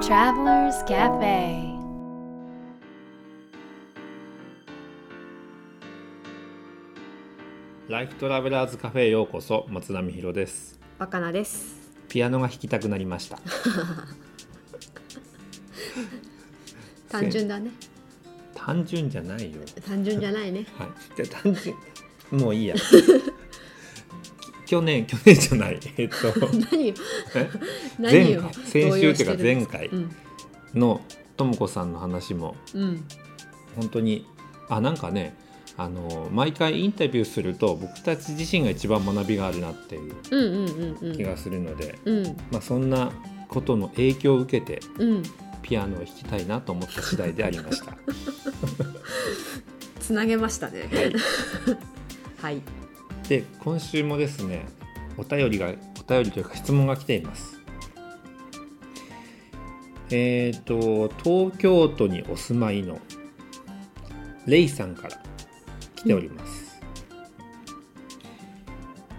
Travelers Cafe. ライフトラベラーズカフェへようこそ松並博です。若菜です。ピアノが弾きたくなりました。単純だね。単純じゃないよ。単純じゃないね。はい。じゃあ単純。もういいや。き 去年去年じゃない。えっと。何前回。先週っていうか前回うん。のとも子さんの話も。うん。本当にあなんかねあの毎回インタビューすると僕たち自身が一番学びがあるなっていう気がするので、うん。まあ、そんなことの影響を受けてうん。ピアノを弾きたいなと思った次第でありました。つなげましたね。はい で今週もですねお便りがお便りというか質問が来ています。えっ、と東京都にお住まいのレイさんから来ております。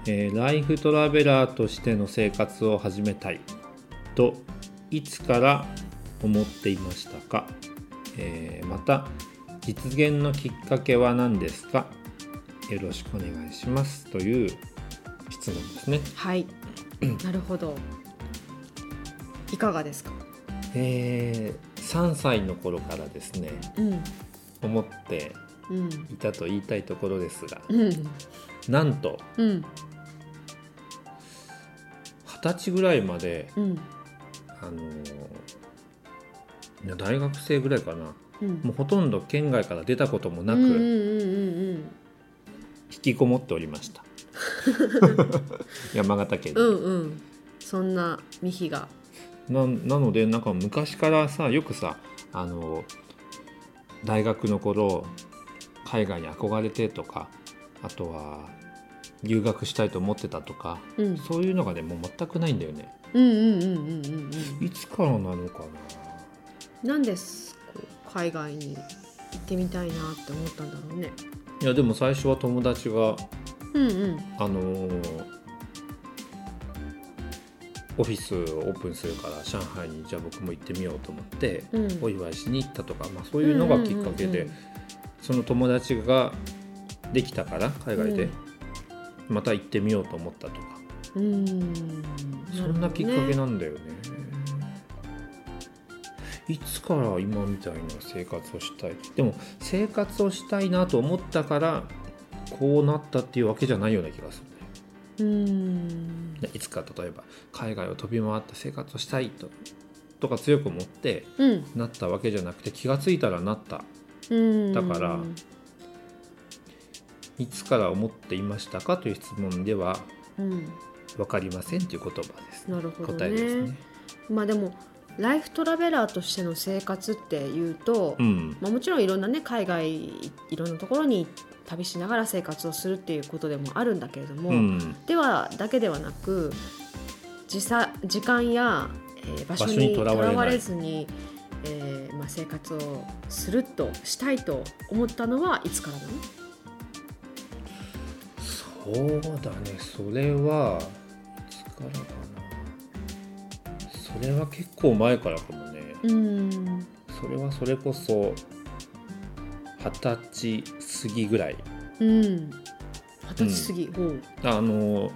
えーライフトラベラーとしての生活を始めたいといつから思っていましたか、えーまた実現のきっかけは何ですか？よろしくお願いしますという質問ですね。はい。なるほど。いかがですか？えー3歳の頃からですねうん。思ってうん。いたと言いたいところですがうん。なんとうん。二十歳ぐらいまで、うん。あの大学生ぐらいかな。うん。もうほとんど県外から出たこともなく引きこもっておりました。山形県。に、うんうん。そんなミヒが。ななのでなんか昔からさよくさあの大学の頃海外に憧れてとかあとは留学したいと思ってたとかうん。そういうのがねもう全くないんだよね。うんうんうんうんうんうん。いつからなのかな？んです海外に行ってみたいなって思ったんだろうね。ないやでも最初は友達がうんうん。あのーオフィスをオープンするから上海にじゃあ僕も行ってみようと思ってうん。お祝いしに行ったとか、まあ、そういうのがきっかけで、うんうんうんうん。その友達ができたから海外で、また行ってみようと思ったとか、うーん。そんなきっかけななんだよね。いつから今みたいな生活をしたい。でも生活をしたいなと思ったからこうなったっていうわけじゃないような気がするね。うーん。でいつか例えば海外を飛び回って生活をしたいととか強く思ってうん。なったわけじゃなくて気がついたらなった。うん。だからいつから思っていましたかという質問ではうん。分かりませんという言葉です、なるほどね。答えですね。まあでもライフトラベラーとしての生活っていうと、うん、まあ、もちろんいろんなね海外いろんなところに旅しながら生活をするっていうことでもあるんだけれども、うん、ではだけではなく時差時間や、えー場所ににとらわれずに、えーまあ、生活をするとしたいと思ったのはいつからなの？そうだね。それはいつからかなそれは結構前からかもね。うん。それはそれこそ二十歳過ぎぐらい。うん。二十歳過ぎ、ほう。あの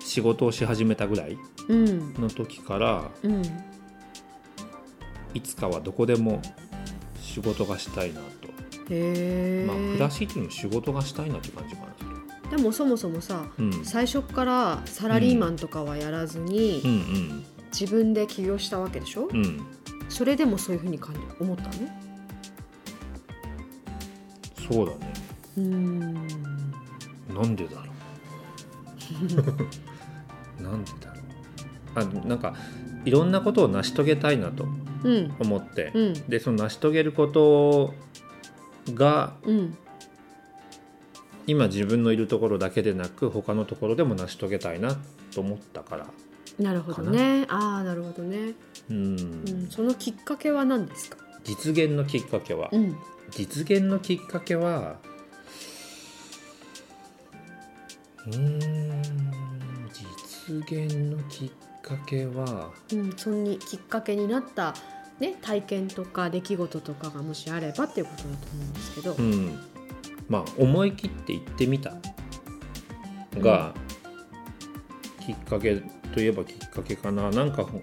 仕事をし始めたぐらいうん。の時からうん。いつかはどこでも仕事がしたいなと、へえ、まあ暮らしっていうのも仕事がしたいなって感じかな。でもそもそもさうん。最初からサラリーマンとかはやらずに、うん自分で起業したわけでしょ、うん。うんそれでもそういうふうに感じ思ったの？そうだね。うん。なんでだろう？なんでだろう？あなんかいろんなことを成し遂げたいなとうん。思って、うん。でその成し遂げることがうん。今自分のいるところだけでなく他のところでも成し遂げたいなと思ったからなるほどね。ああなるほどね、うん、うん、そのきっかけは何ですか？実現のきっかけは、うん。実現のきっかけはうーん実現のきっかけはうん、そんにきっかけになったね、体験とか出来事とかがもしあればっていうことだと思うんですけど、うん、まあ思い切って行ってみたが、きっかけといえばきっかけかな。なんかほ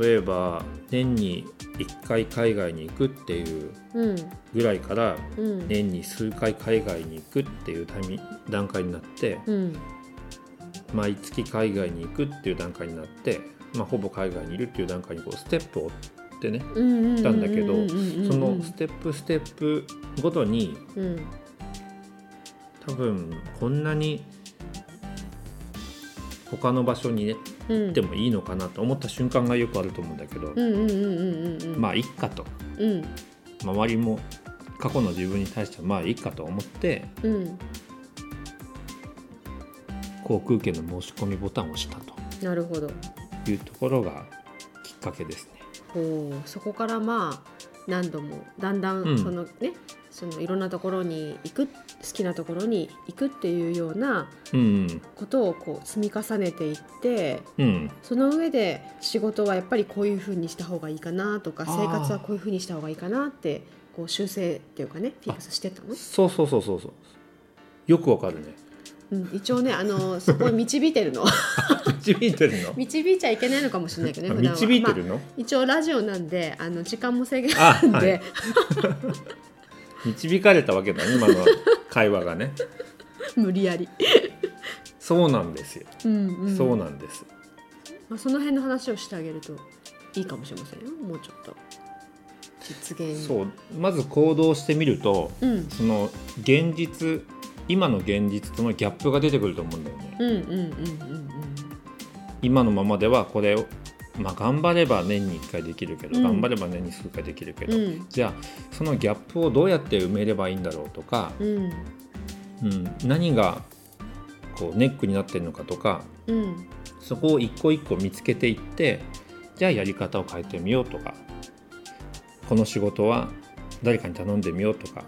例えば年に1回海外に行くっていううんぐらいからうん。年に数回海外に行くっていうタイミ段階になってうん。毎月海外に行くっていう段階になって、まあ、ほぼ海外にいるっていう段階にこうステップを追ってねうんたんだけどそのステップステップごとにうん。多分こんなに他の場所にねうん。行ってもいいのかなと思った瞬間がよくあると思うんだけど、まあいっかと。うん。周りも過去の自分に対してはまあいいかと思ってうん。航空券の申し込みボタンを押したと。なるほど。いうところがきっかけですね。ほうそこからまあ何度もだんだうんんそのね、そのいろんなところに行く好きなところに行くっていうようなうんことをこう積み重ねていってうん。その上で仕事はやっぱりこういうふうにした方がいいかなとか生活はこういうふうにした方がいいかなってこう修正っていうかねフィックスしてったの、そうそうそうそうそう。よくわかるね。うん、一応ねあの そこを導いてるの。導いてるの？導いちゃいけないのかもしれないけどねあ普段は。まあ導いてるの、一応ラジオなんであの時間も制限ああるんで、はい 導かれたわけだね 今の会話がね。無理やり、そうなんですよ。うんうんそうなんです。まあ、その辺の話をしてあげるといいかもしれませんよもうちょっと実現そうまず行動してみるとうんその現実今の現実とのギャップが出てくると思うんだよね。うんうんうんうん今のままではこれを、まあ、頑張れば年に1回できるけど、うん。頑張れば年に数回できるけど、うん。うんじゃあそのギャップをどうやって埋めればいいんだろうとか、うん。うん、何がこうネックになってるのかとかうん。そこを一個一個見つけていってじゃあやり方を変えてみようとかこの仕事は誰かに頼んでみようとか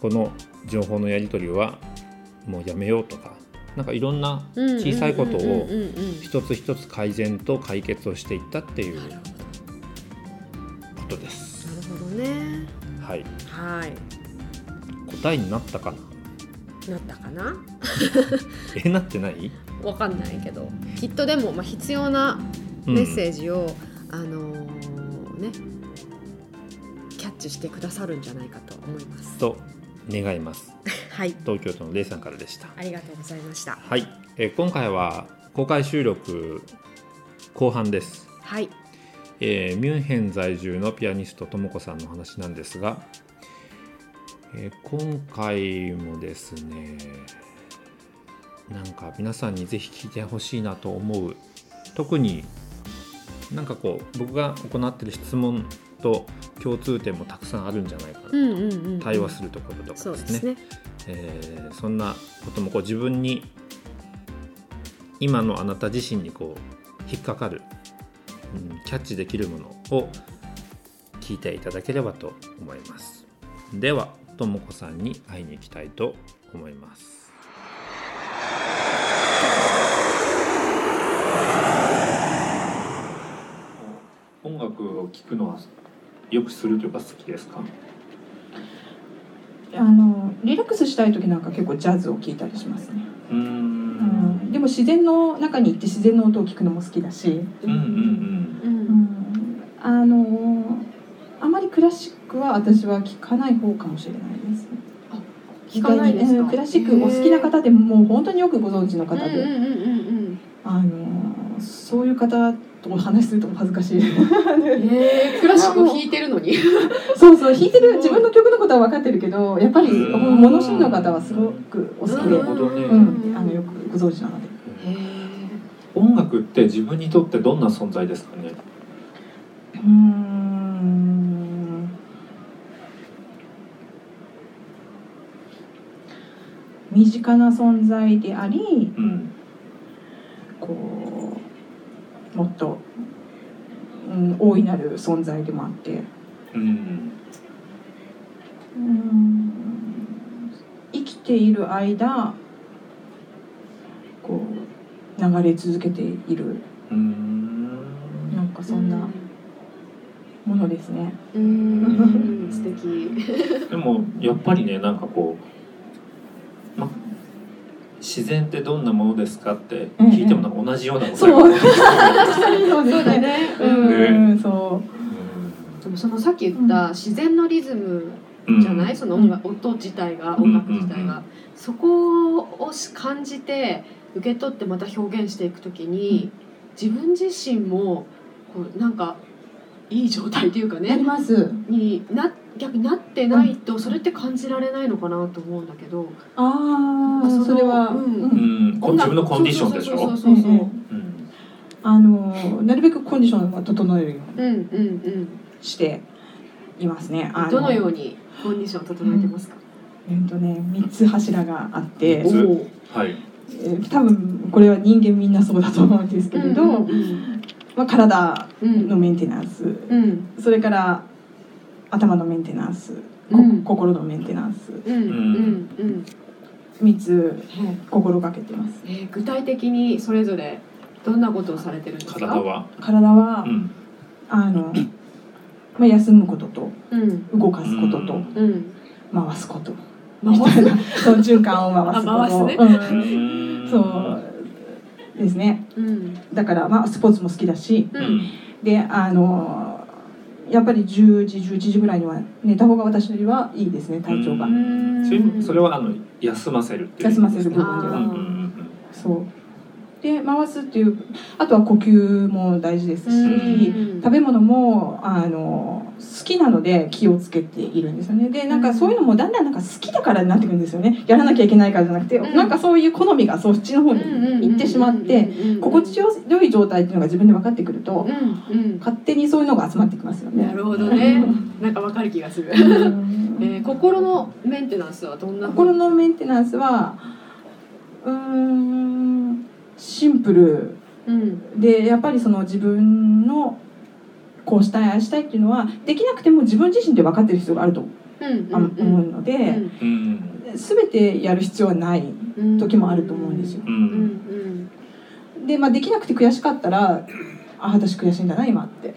この情報のやり取りはもうやめようとかなんかいろんなうん小さいことをうん。うんうんうん一つ一つ改善と解決をしていったっていうことです。なるほどね。はい、はい。答えになったかな？なったかな？えなってない、わかんないけど。きっとでも、まあ、必要なうん。メッセージを、あのーねキャッチしてくださるんじゃないかと思います。と願います。はい東京都のレイさんからでした。ありがとうございました。はい、えー今回は公開収録後半です、はい、えーミュンヘン在住のピアニストともこさんの話なんですが、えー今回もですねなんか皆さんにぜひ聞いてほしいなと思う特になんかこう僕が行ってる質問と共通点もたくさんあるんじゃないかな、うんうんうんうん、対話するところとかでね。そね。えーそんなこともこう自分に今のあなた自身にこう引っかかる、うん、キャッチできるものを聞いていただければと思います。ではともこさんに会いに行きたいと思います。音楽を聴くのはよくするというか好きですか？あのリラックスしたい時なんか結構ジャズを聴いたりしますね、うん。ん、でも自然の中に行って自然の音を聞くのも好きだし、うんうんう、うん。ん、あのあまりクラシックは私は聴かない方かもしれないです。聞かないですクラシックお好きな方でももう本当によくご存知の方で、うんうんうんうん。あのそういう方とお話しすると恥ずかしい。え、クラシックを。弾いてるのに。そうそう弾いてる自分の曲のことは分かってるけどやっぱりうん。物知りの方はすごくお好きで、なるほどね。うん、あのよくご存知なので。音楽って自分にとってどんな存在ですかね？うーん。身近な存在でありうんこうもっと、うん、大いなる存在でもあって。うん。うん。生きている間こう流れ続けている。うん。なんかそんなものですね。うん。う ん素敵。でもやっぱりねなんかこう、ま、自然ってどんなものですかって聞いてもなんか同じような答えがそう。ですね。ね。うん、そでもそのさっき言った自然のリズムうんじゃない、その音楽音自体が音楽自体が、そこを感じて受け取ってまた表現していくときに、自分自身もこうなんかいい状態というかね。ます。にな逆になってないとそれって感じられないのかなと思うんだけど、ああ、それは。うんうん、自分のコンディションでしょ？そうそうそうそう、うんうんうんあのなるべくコンディションは整えるようにうんうんうんしていますね。あどのようにコンディションを整えてますか、えっとね、三つ柱があってはいえー多分これは人間みんなそうだと思うんですけれど、うんうんまあ体うんのメンテナンス、うんそれから頭のメンテナンス、こうん。心のメンテナンス、うん。うん。うん。三つへ心がけてます。えー具体的にそれぞれどんなことをされてるんですか？体は、体は、うん。あの、まあ休むこととうん。動かすこととうん。うん回すこと、回す？みたいなその循環を回すこと。あ回すね。うん。そうですね。うん。だからまあスポーツも好きだし、ううんん。であのやっぱり10時11時ぐらいには寝た方が私はいいですね体調が、うん。それそれはあの休ませるっていう休ませる部分でうんはそう。で回すっていうあとは呼吸も大事ですし、うん。食べ物もあの好きなので気をつけているんですよね。でなんかそういうのもだんだんなんか好きだからになってくるんですよね。やらなきゃいけないからじゃなくて、うん。なんかそういう好みがそっちの方に行ってしまって心地よい状態っていうのが自分で分かってくるとうんうん。勝手にそういうのが集まってきますよね。な。るほどね。なんかわかる気がする、うん。えー心のメンテナンスはどんな心のメンテナンスはうーんシンプル。うん。でやっぱりその自分のこうしたいああしたいっていうのはできなくても自分自身で分かってる必要があると思うので、うん。全てやる必要はないうん時もあると思うんですよ。で、まあ、できなくて悔しかったらあ私悔しいんだな今って。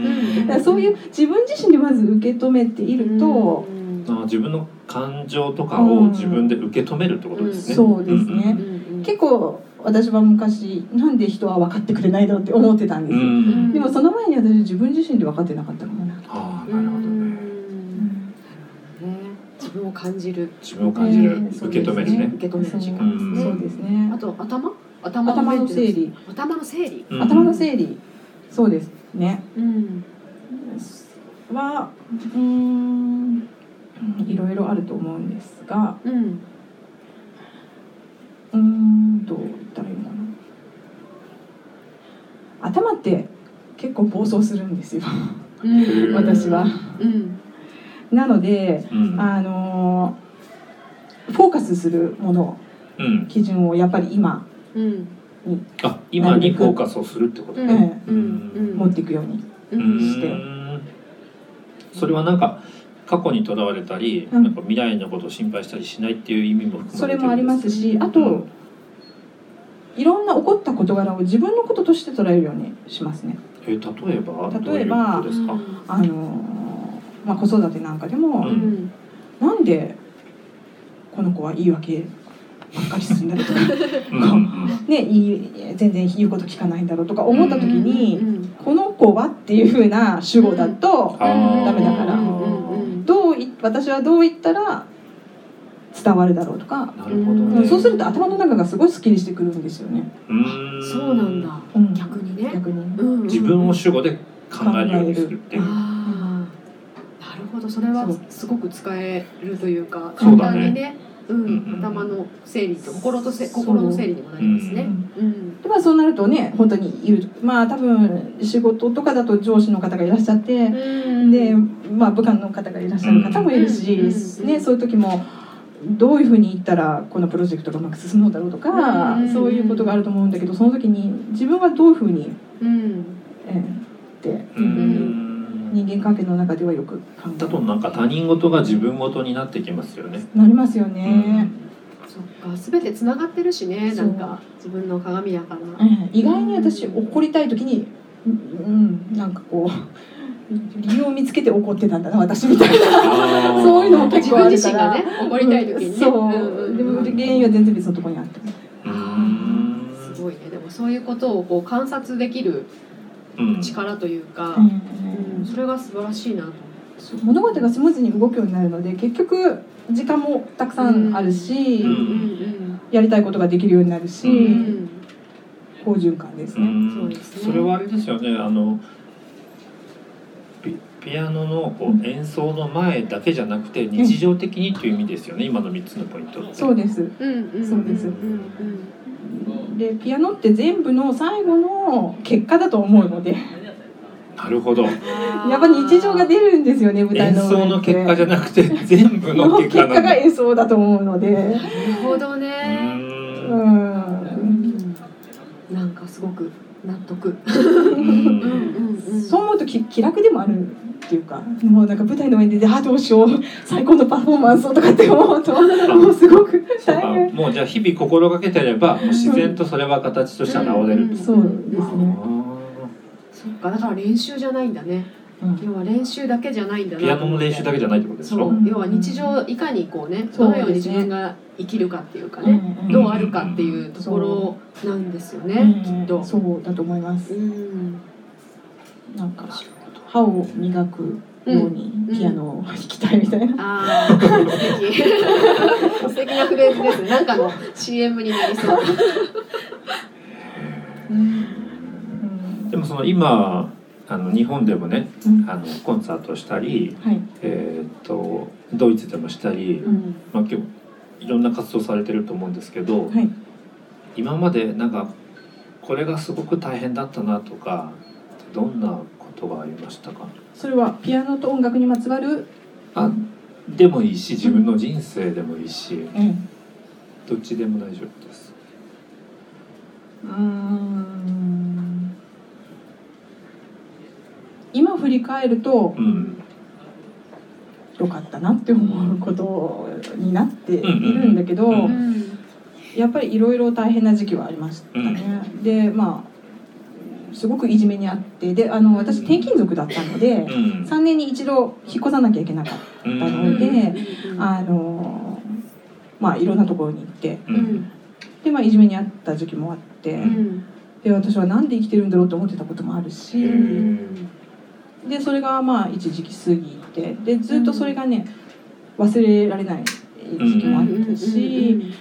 そういう自分自身でまず受け止めていると、あ自分の感情とかを自分で受け止めるってことですね。そうですね。うんうん。結構私は昔なんで人は分かってくれないだろうって思ってたんですうよ、ん。でもその前に私自分自身で分かってなかったかもな、ああなるほどね。ね自分を感じる。自分を感じる、えー受け止めるね。受け止める時間。うん。そうですね。あと頭？頭頭の整理。理頭の整理。うん。頭の整理。そうですね。うん。はうーんいろいろあると思うんですが。うん。うーんどう言ったらいいのかな。頭って結構暴走するんですよ。うん。私は。うん。なのでうん。あのフォーカスするものうん。基準をやっぱり今うん。あ今にフォーカスをするってこと？うん。ね。うん。うん。持っていくようにううん。して。ん。それはなんか過去にとらわれたり、うん。なんか未来のことを心配したりしないっていう意味も含まれてるんですそれもありますしあうん。といろんな起こった事柄を自分のこととして捉えるようにしますね。え例えば？例えば。あのまあ、子育てなんかでも、ううん。なんでこの子は言い訳ばっかりするんだろうとか、ね、いい全然言うこと聞かないんだろうとか思った時に、うん。この子はっていう風な主語だと、ダメだから。どうい私はどう言ったら伝わるだろうとか、なるほどうんね。そうすると頭の中がすごいスッキリしてくるんですよね。うそうなんだ。うん。逆にね。逆に、うん。自分を主語で考えるようにするっていう。ああなるほど。それはすごく使えるというか簡単にねうん。うんうん頭の整理と心とせ心の整理にもなりますね。うん。でまあそうなるとね本当に言うまあ多分仕事とかだと上司の方がいらっしゃって、うん。で、まあ、部下の方がいらっしゃる方もいるし、うん。ね、そういう時もどういうふうに言ったらこのプロジェクトがうまく進むのだろうとか、うん。そういうことがあると思うんだけどその時に自分はどういうふうに、うん。えーってうーん。人間関係の中ではよく考えだとなんか他人事が自分事になってきますよね。なりますよね、そっか。全てつながってるしねそう。んなか自分の鏡だから。ええ。意外に私怒りたい時にうん、なんかこう理由を見つけて怒ってたんだな私みたいな。そういうのも結自構あるから。分自身がね怒りたい時にね。そう、でも原因は全然別のところにあった。うーん。すごいね。でもそういうことをこう観察できるうん。力というか、うん。うん。それが素晴らしいなと思物事がスムーズに動くようになるので結局時間もたくさんあるし、う。うんうんやりたいことができるようになるし、好循環ですね。うん。そうですね。それはあれですよね。あのピピアノのこう演奏の前だけじゃなくて日常的にという意味ですよね今の3つのポイントって。そうです。うんうんそうですうんうん。でピアノって全部の最後の結果だと思うので。なるほど。やっぱ日常が出るんですよね舞台演の上って。奏の結果じゃなくて全部のの。結果が演奏だと思うので、なるほどうね。ーうん。うん。なんかすごく納得。ん。うん。うん。そう思うとき気楽でもあるっていうかもうなんか舞台の上に出てあどうしよう。最高のパフォーマンスをとかって思うともうすごくそうか。大変もうじゃあ日々心がけてればもう自然とそれは形としては治れると。そうですね、そっか。だから練習じゃないんだね。うん。要は練習だけじゃないんだなピアノの練習だけじゃないってことでしょ？そう。要は日常いかにこうねそうどのように自分が生きるかっていうかね、うんどうあるかっていうところなんですよね、きっと。そうだと思います。うん。なんか歯を磨くようにピアノを弾きたいみたいな、ああ素敵。素敵なフレーズですね。なんかの CM になりそう。うん。でもその今あの日本でもねうん。あのコンサートしたり、はい、えー、とドイツでもしたり、うん。まあ、今日いろんな活動されてると思うんですけど、はい、今までなんかこれがすごく大変だったなとかどんなことがありましたか？それはピアノと音楽にまつわる、あでもいいし自分の人生でもいいし、うん、どっちでも大丈夫です。うーん今振り返るとうん。良かったなって思うことになっているんだけど、うん。うんうんやっぱりいろいろ大変な時期はありましたね。でまあすごくいじめにあってであの私転勤族だったのでうん。3年に一度引っ越さなきゃいけなかったうん。ので、あのまあいろんなところに行って。ううん。んで、まあ、いじめにあった時期もあって、うん。で私はなんで生きてるんだろうと思ってたこともあるし、うんでそれがまあ一時期過ぎてでずっとそれがね忘れられない時期もあったし、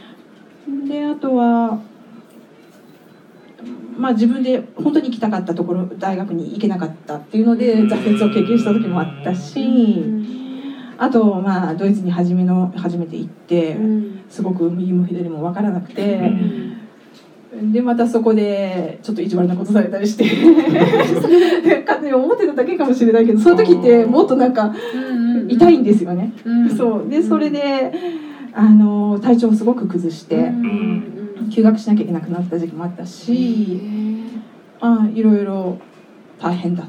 であとは。まあ、自分で本当に行きたかったところ大学に行けなかったっていうので挫折を経験した時もあったしあとまあドイツに初めの初めて行ってすごく右も左も分からなくてでまたそこでちょっと意地悪なことされたりして。勝手に思ってただけかもしれないけどそういう時ってもっとなんか痛いんですよね。そう。でそれであの体調をすごく崩して休学しなきゃいけなくなった時期もあったしあいろいろ大変だっ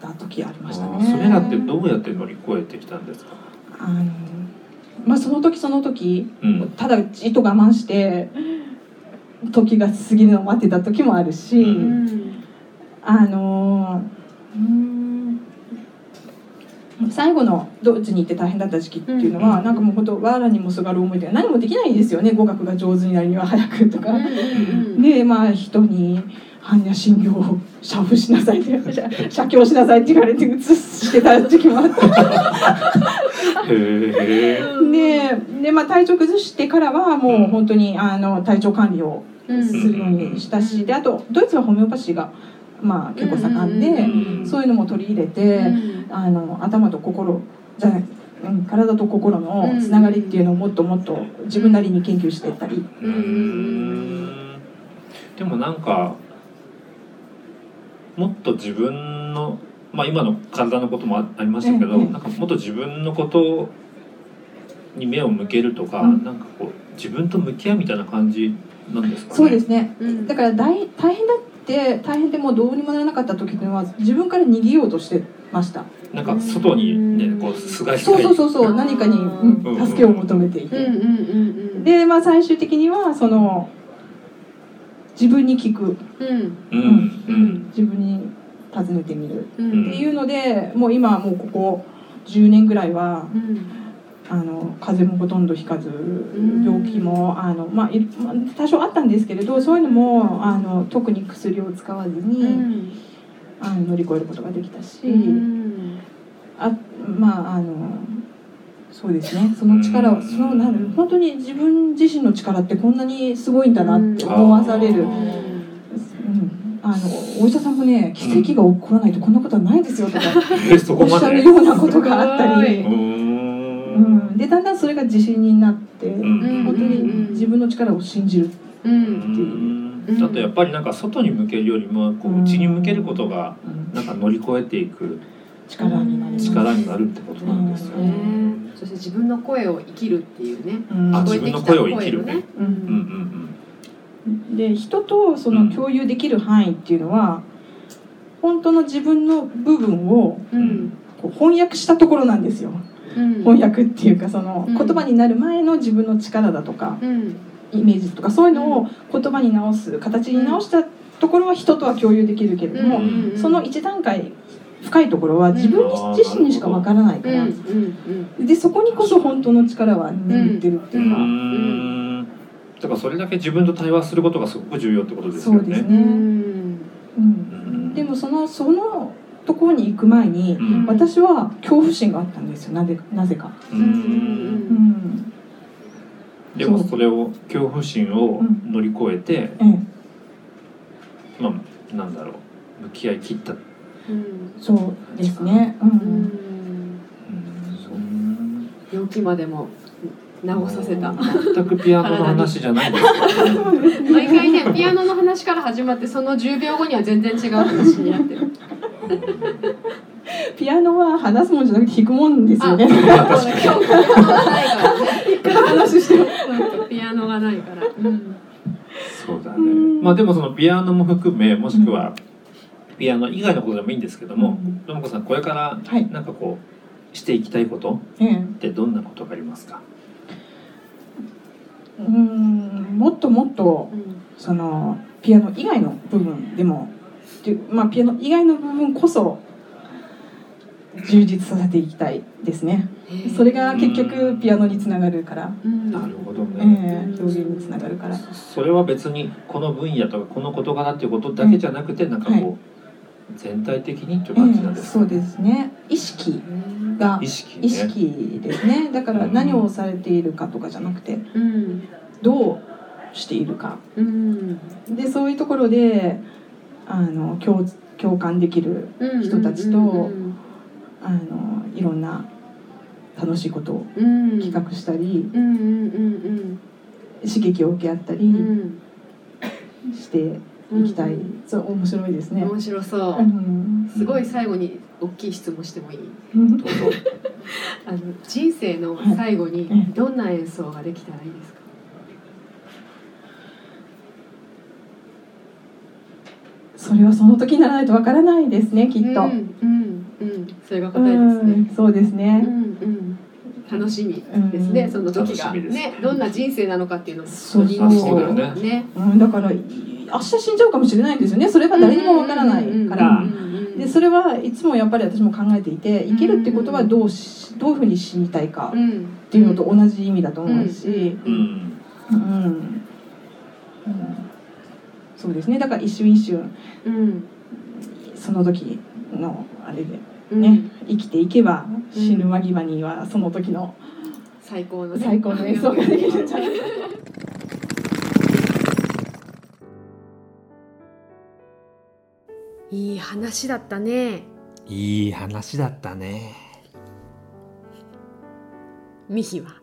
た時ありましたね。それらってどうやって乗り越えてきたんですか？あのまあその時その時うん。ただじっと我慢して時が過ぎるのを待ってた時もあるし、うんあのうん最後のドイツに行って大変だった時期っていうのは、うんなんかもう本当わらにもすがる思いで何もできないんですよね語学が上手になるには早くとか。でまあ人に般若心経を写布しなさいって写 写経しなさいって言われて写してた時期もあった。でで、まあ、体調崩してからはもう本当にあの体調管理をするようにしたしであとドイツはホメオパシーが、まあ、結構盛んで、うん。そういうのも取り入れて、あの頭と心じゃない、うん、体と心のつながりっていうのをもっともっと自分なりに研究していったり、うーん。でもなんかもっと自分のまあ今の体のこともあありましたけど、ええなんかもっと自分のことに目を向けるとか、うん。なんかこう自分と向き合うみたいな感じなんですかね。そうですね。だから大大変だって大変でもうどうにもならなかった時っていうのは自分から逃げようとしてました。なんか外にねこうすがり。そうそうそうそう何かに、うんうん助けを求めていて、でまあ最終的にはその自分に聞く、うん。うん。うん。自分に訪ねてみる。うん。っていうのでもう今はもうここ10年ぐらいはうんあの風邪もほとんどひかずん病気もあの、まあ、いまあ多少あったんですけれどそういうのもあの特に薬を使わずに、うん。あの乗り越えることができたし、うん。あまああのそうですね。その力をそのなん本当に自分自身の力ってこんなにすごいんだなって思わされる。あのお医者さんもね奇跡が起こらないとこんなことはないですよとかおっしゃるようなことがあったりでだんだんそれが自信になって、ん。本当に自分の力を信じる。ううん。ん。だとやっぱりなんか外に向けるよりもこう内に向けることがうん。なんか乗り越えていく力になります。力になるってことなんですよね。ねそして自分の声を生きるっていうね。うん。あ自分の声を生きるね。ううん。うん。んで人とその共有できる範囲っていうのは本当の自分の部分をうん。こう翻訳したところなんですよ。うん翻訳っていうかそのうん。言葉になる前の自分の力だとかうん。イメージとかそういうのを言葉に直す形に直したところは人とは共有できるけれども、うんその一段階深いところは自分自身にしかわからないから、でそこにこそ本当の力は眠ってるってういうか、ん。だからそれだけ自分と対話することがすごく重要ってことですよね。そうですね、うん。でもそのそのところに行く前にうん。私は恐怖心があったんですよ。なぜなぜか、ううん。うん。うん。でもそれを恐怖心を乗り越えて、ええ、まあなんだろう。向き合い切った。うん。そうですね、ううん。ん。うん。病気までも治させた。全くピアノの話じゃないです。か。毎回ねピアノの話から始まってその10秒後には全然違う話になってる ピアノは話すもんじゃなくて弾くもんですよね今日ピアノがないからね話してるそうピアノがないから、うんそうだねうん。まあでもそのピアノも含めもしくはピアノ以外のことでもいいんですけども、ともこさんこれからはいなんかこうしていきたいことええってどんなことがありますか。うんもっともっとそのピアノ以外の部分でもでまあピアノ以外の部分こそ充実させていきたいですね。それが結局ピアノにつながるから、うん。なるほどえね。え表現につながるから。それは別にこの分野とかこの事柄っていうことだけじゃなくてなんかこう全体的にっていうえ感じなんですか。えそうですね。意識が意識ね。意識ですね。だから何をされているかとかじゃなくてうん。どうしているか。うん。でそういうところであの共共感できるうん人たちといろんな楽しいことをうん。企画したりうんうんうん刺激を受け合ったりうん。していきたい、そう面白いですね。面白そう。うん。すごい最後に大きい質問してもいい？うん。あの人生の最後にはい。どんな演奏ができたらいいですか？それはその時にならないとわからないですねきっと。うんうんうん。それが答えですね。うんそうですうね。んうん。楽しみですね、うん。その時が。楽しみです。ねどんな人生なのかっていうのもそうそうねね。うん、だからい明日死んじゃうかもしれないんですよね。それが誰にもわからないから。でそれはいつもやっぱり私も考えていて生きるってことはどうしどういうふうに死にたいかうんっていうのと同じ意味だと思うし、うん。うん。うんそうですね。だから一瞬一瞬うん。その時のあれでうん。ね、生きていけば死ぬ間際にはその時の最高のね。最高の演奏ができるんじゃないかいい話だったね。いい話だったね。ミヒは？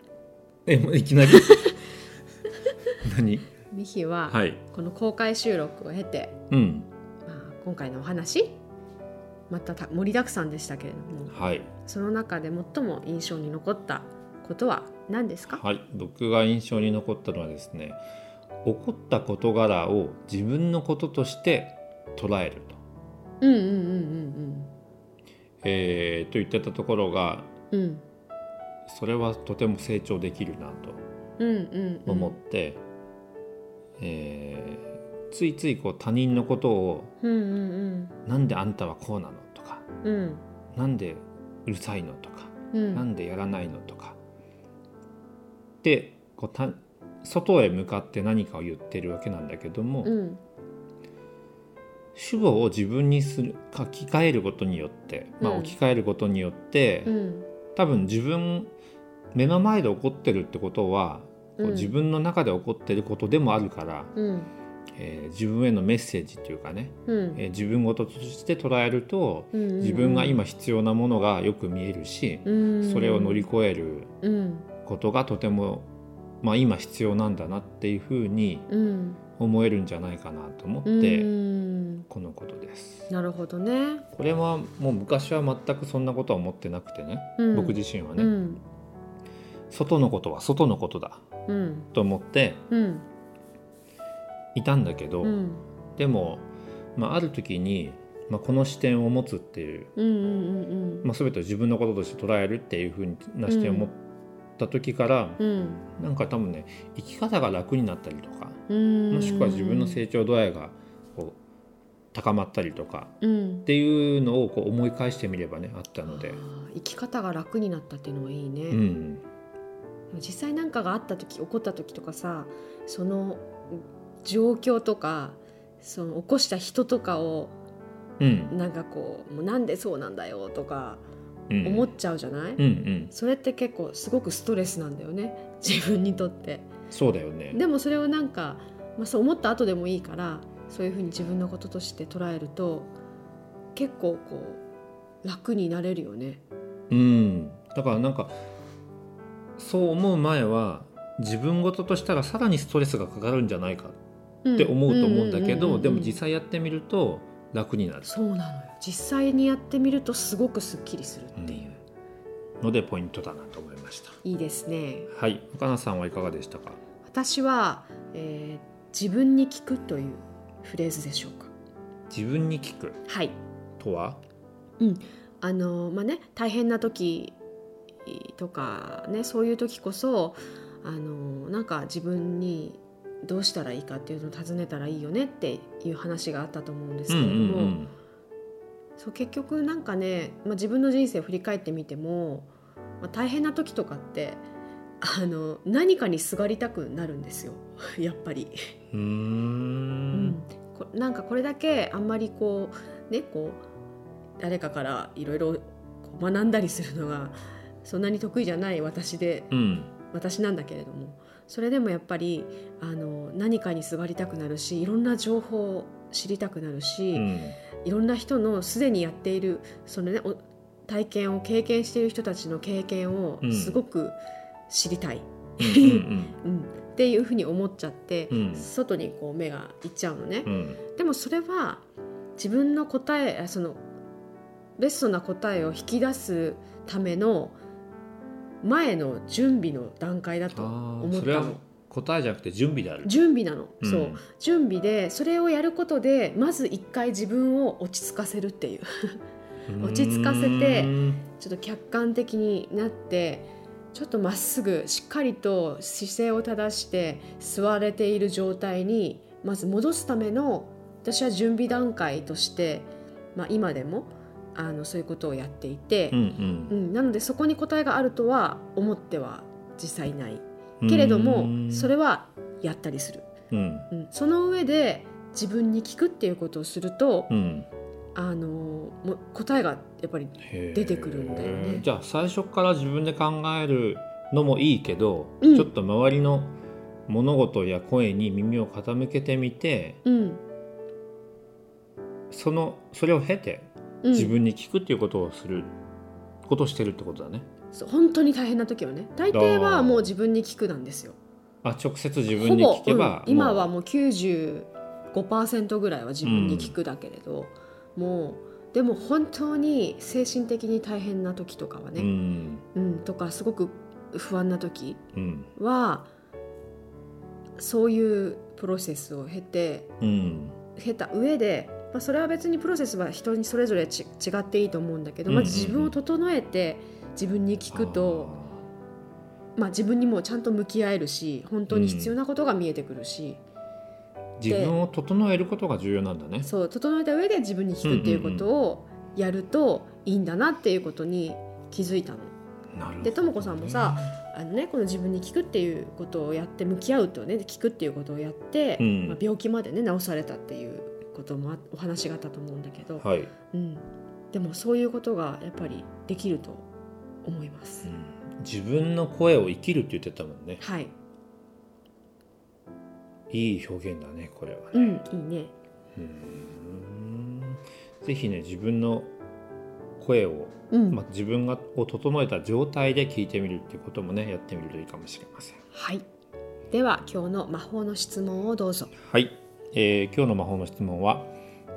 えもういきなり？何？ミヒははい。この公開収録を経て、うん。まあ、今回のお話またた盛りだくさんでしたけれどもはい。その中で最も印象に残ったことは何ですか、はい、僕が印象に残ったのはですね起こった事柄を自分のこととして捉えると,、うん、うんうんえーと言ってたところがうんうんそれはとても成長できるなとうんうんうん思って、えーついついこう他人のことをうんうん「なんであんたはこうなの?」とかうんうん「なんでうるさいの?」とか「うんなんでやらないの?」とかでこうた外へ向かって何かを言ってるわけなんだけども、うん主語を自分にする書き換えることによって、まあ、うん置き換えることによって、うん多分自分目の前で起こってるってことは、自分の中で起こってることでもあるから、うん。えー自分へのメッセージというかね、うん。えー自分事として捉えるとうん自分が今必要なものがよく見えるし、うん。それを乗り越えるうん。ことがとても、まあ、今必要なんだなっていうふうにうん。思えるんじゃないかなと思っうて、ん。このことです。なるほどね、これはもう昔は全くそんなことは思ってなくてね、うん、僕自身はね、うん。外のことは外のことだ。うんと思ってうんいたんだけど、うんでも、まあ、ある時に、まあ、この視点を持つっていう、まあ、全てを自分のこととして捉えるっていうふうな視点を持った時から、うんなんか多分ね生き方が楽になったりとかうん。もしくは自分の成長度合いがこう高まったりとかうんっていうのをこう思い返してみればねあったので、生き方が楽になったっていうのはいいね、うん、実際なんかがあった時起こった時とかさその状況とかその起こした人とかをうんなんかこう「もうなんでそうなんだよ」とかうん、思っちゃうじゃない、うんうんそれって結構すごくストレスなんだよね 自分にとって。そうだよね。でもそれをなんか、まあ、そう思った後でもいいからそういうふうに自分のこととして捉えると結構こう楽になれるよね。うん、だからなんかそう思う前は自分事としたらさらにストレスがかかるんじゃないかって思うと思うんだけどでも実際際やってみると楽になる。そうなのよ。実際にやってみるとすごくすっきりするっていう、のでポイントだなと思いました。いいですね。はい。岡野さんはいかがでしたか？私は、えー自分に聞くというフレーズでしょうか。自分に聞く？はい。とは？あのまあね大変な時とかねそういう時こそあのなんか自分にどうしたらいいかっていうのを尋ねたらいいよねっていう話があったと思うんですけれども、そう結局なんかね、まあ、自分の人生を振り返ってみても、まあ、大変な時とかってあの何かにすがりたくなるんですよ。やっぱり。うん。なんかこれだけあんまりこうねこう誰かからいろいろ学んだりするのがそんなに得意じゃない私でうん。私なんだけれども。それでもやっぱりあの何かにすがりたくなるしいろんな情報を知りたくなるし、うん。いろんな人のすでにやっているその、ね、お体験を経験している人たちの経験をうん。すごく知りたい、っていうふうに思っちゃって、うん。外にこう目がいっちゃうのね。うん。うんでもそれは自分の答えあそのベストな答えを引き出すための前の準備の段階だとあ思ったーそれはの答えじゃなくて準備である。準備なの、うん。そう。準備でそれをやることでまず一回自分を落ち着かせるっていう。落ち着かせてちょっと客観的になってちょっとまっすぐしっかりと姿勢を正して座れている状態にまず戻すための私は準備段階として、まあ、今でもあのそういうことをやっていてう、んうん。なのでそこに答えがあるとは思っては実際ない。けれどもそれは、はやったりする、うん。うん、その上で自分に聞くっていうことをすると、うん、あのもう答えがやっぱり出てくるんだよね。じゃあ最初から自分で考えるのもいいけど、うん。ちょっと周りの物事や声に耳を傾けてみてうん。そのそれを経てうん自分に聞くっていうことをする、ことをしてるってことだね。そう本当に大変な時はね。大抵はもう自分に聞くなんですよ。あ直接自分に聞けば、うん。今はもう95%ぐらいは自分に聞くだけれど、もうでも本当に精神的に大変な時とかはうね、ん。うん。とかすごく不安な時うん。はそういうプロセスを経てうん。経た上で、まあ、それは別にプロセスは人にそれぞれち違っていいと思うんだけど、まず自分を整えて自分に聞くと、まあ、自分にもちゃんと向き合えるし本当に必要なことが見えてくるし、自分を整えることが重要なんだね。そう整えた上で自分に聞くっていうことをやるといいんだなっていうことに気づいたの。でともこさんもさあのね、この自分に聞くっていうことをやって向き合うとね聞くっていうことをやって、うん。まあ、病気までね治されたっていうこともあお話があったと思うんだけど、はい、うん、でもそういうことがやっぱりできると思います。うん。自分の声を生きるって言ってたもんね。はい、いい表現だねこれはね。うん、いいね。うーん。ぜひね自分の声を、うん、まあ、自分がを整えた状態で聞いてみるっていうこともねやってみるといいかもしれません。はい。では今日の魔法の質問をどうぞ。はい、えー今日の魔法の質問は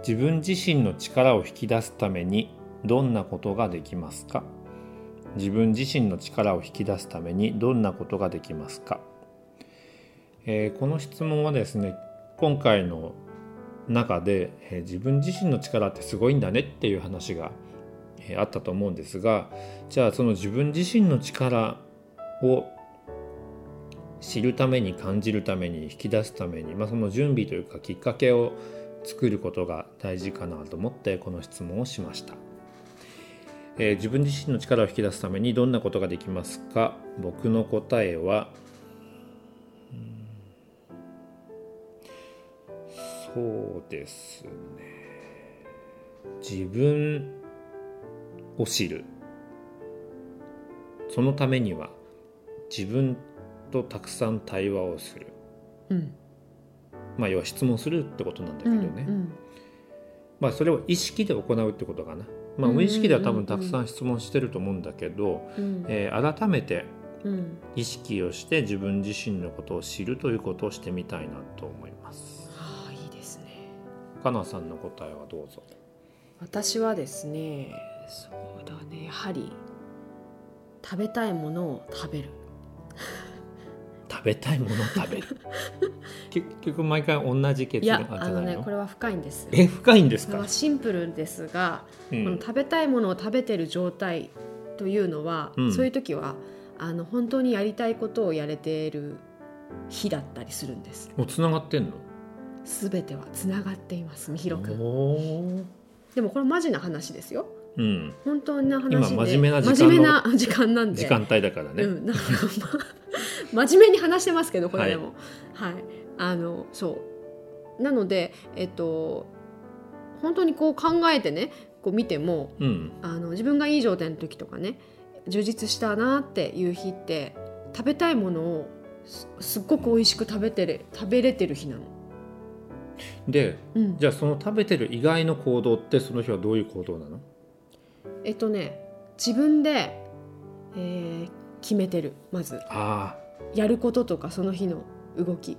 自分自身の力を引き出すためにどんなことができますか？自分自身の力を引き出すためにどんなことができますか、えーこの質問はですね今回の中で、えー自分自身の力ってすごいんだねっていう話が、えーあったと思うんですがじゃあその自分自身の力を知るために感じるために引き出すために、まあ、その準備というかきっかけを作ることが大事かなと思ってこの質問をしました、えー自分自身の力を引き出すためにどんなことができますか？僕の答えはそうですね。自分を知る。そのためには自分とたくさん対話をする。うん。まあ要は質問するってことなんだけどね、うんまあそれを意識で行うってことかな。まあうん。無意識では多分たくさん質問してると思うんだけど、うん。えー改めてうん。意識をして自分自身のことを知るということをしてみたいなと思います。ああいいですね。かなさんの答えはどうぞ。私はですね、そうだね、やはり食べたいものを食べる。食べたいものを食べる 結局毎回同じ結い論あ、じやあのね、これは深いんですよ。え深いんですか？シンプルですが、うんこの食べたいものを食べてる状態というのは、うんそういう時はあの本当にやりたいことをやれている日だったりするんです。もうつながってんの？すべてはつながっています、みひろくん。でもこれマジな話ですよ。うん本当な話で。今真面目な時間の真面目な時間なんで。時間帯だからね、うん、だからまあ真面目に話してますけどこれでも。はい、あのそう。なのでえっと本当にこう考えてねこう見てもうん。あの自分がいい状態の時とかね充実したなっていう日って食べたいものをすすっごく美味しく食べてる食べれてる日なの。でうん、じゃあその食べてる以外の行動ってその日はどういう行動なの？えっとね自分で、えー決めてるまず。ああやることとかその日の動き。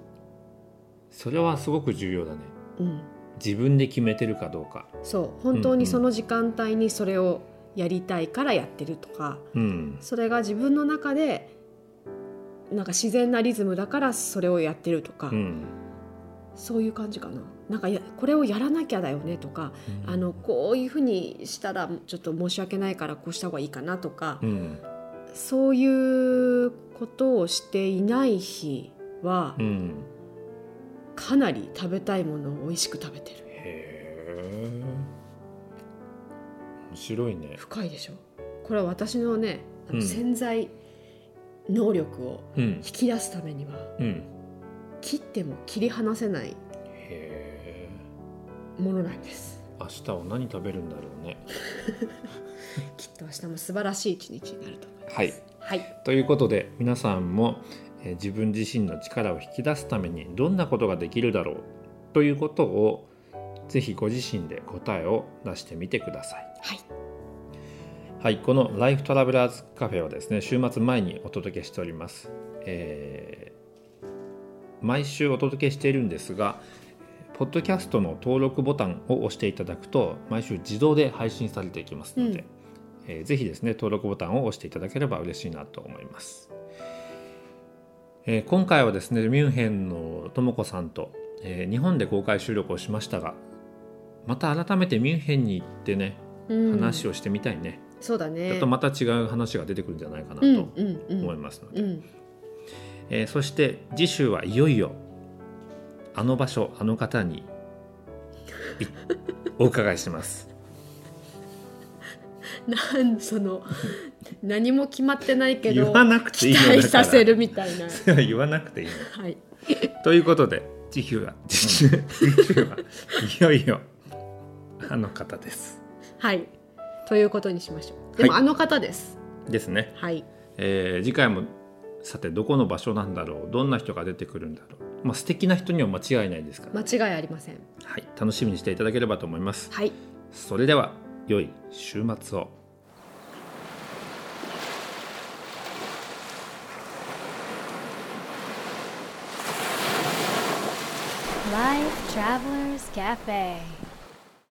それはすごく重要だね。うん。自分で決めてるかどうか。そう。本当にその時間帯にそれをやりたいからやってるとか。うん。それが自分の中でなんか自然なリズムだからそれをやってるとか、うん。そういう感じかな。なんかやこれをやらなきゃだよねとか、あのこういうふうにしたらちょっと申し訳ないからこうした方がいいかなとか、うんそういうことをしていない日はうん。かなり食べたいものを美味しく食べてる。へえ。面白いね。深いでしょ？これは私のねあのうん。潜在能力をうん。引き出すためにはうん。切っても切り離せないものなんです。明日は何食べるんだろうね。きっと明日も素晴らしい一日になるとはいはいということで皆さんも、えー自分自身の力を引き出すためにどんなことができるだろうということをぜひご自身で答えを出してみてください。はいはい、このライフトラベラーズカフェはですね週末前にお届けしております。えー毎週お届けしているんですが、ポッドキャストの登録ボタンを押していただくと毎週自動で配信されていきますので、えーぜひですね登録ボタンを押していただければ嬉しいなと思います。えー今回はですねミュンヘンのともこさんと、えー日本で公開収録をしましたがまた改めてミュンヘンに行ってねうん。話をしてみたいね、そうだね。ちょっとまた違う話が出てくるんじゃないかなうんと思いますので、うん。えーそして次週はいよいよあの場所あの方にいお伺いしますなんその何も決まってないけど言わなくていい期待させるみたいな。それは言わなくていいの。はい。ということで次週は次週はいよいよあの方です。はい。ということにしましょう。でも、はい。あの方です。ですね、はい。えー次回もさてどこの場所なんだろう？どんな人が出てくるんだろう？まあ素敵な人には間違いないですから、間違いありません。はい、楽しみにしていただければと思います。はい。それでは良い週末を Life Travelers Cafe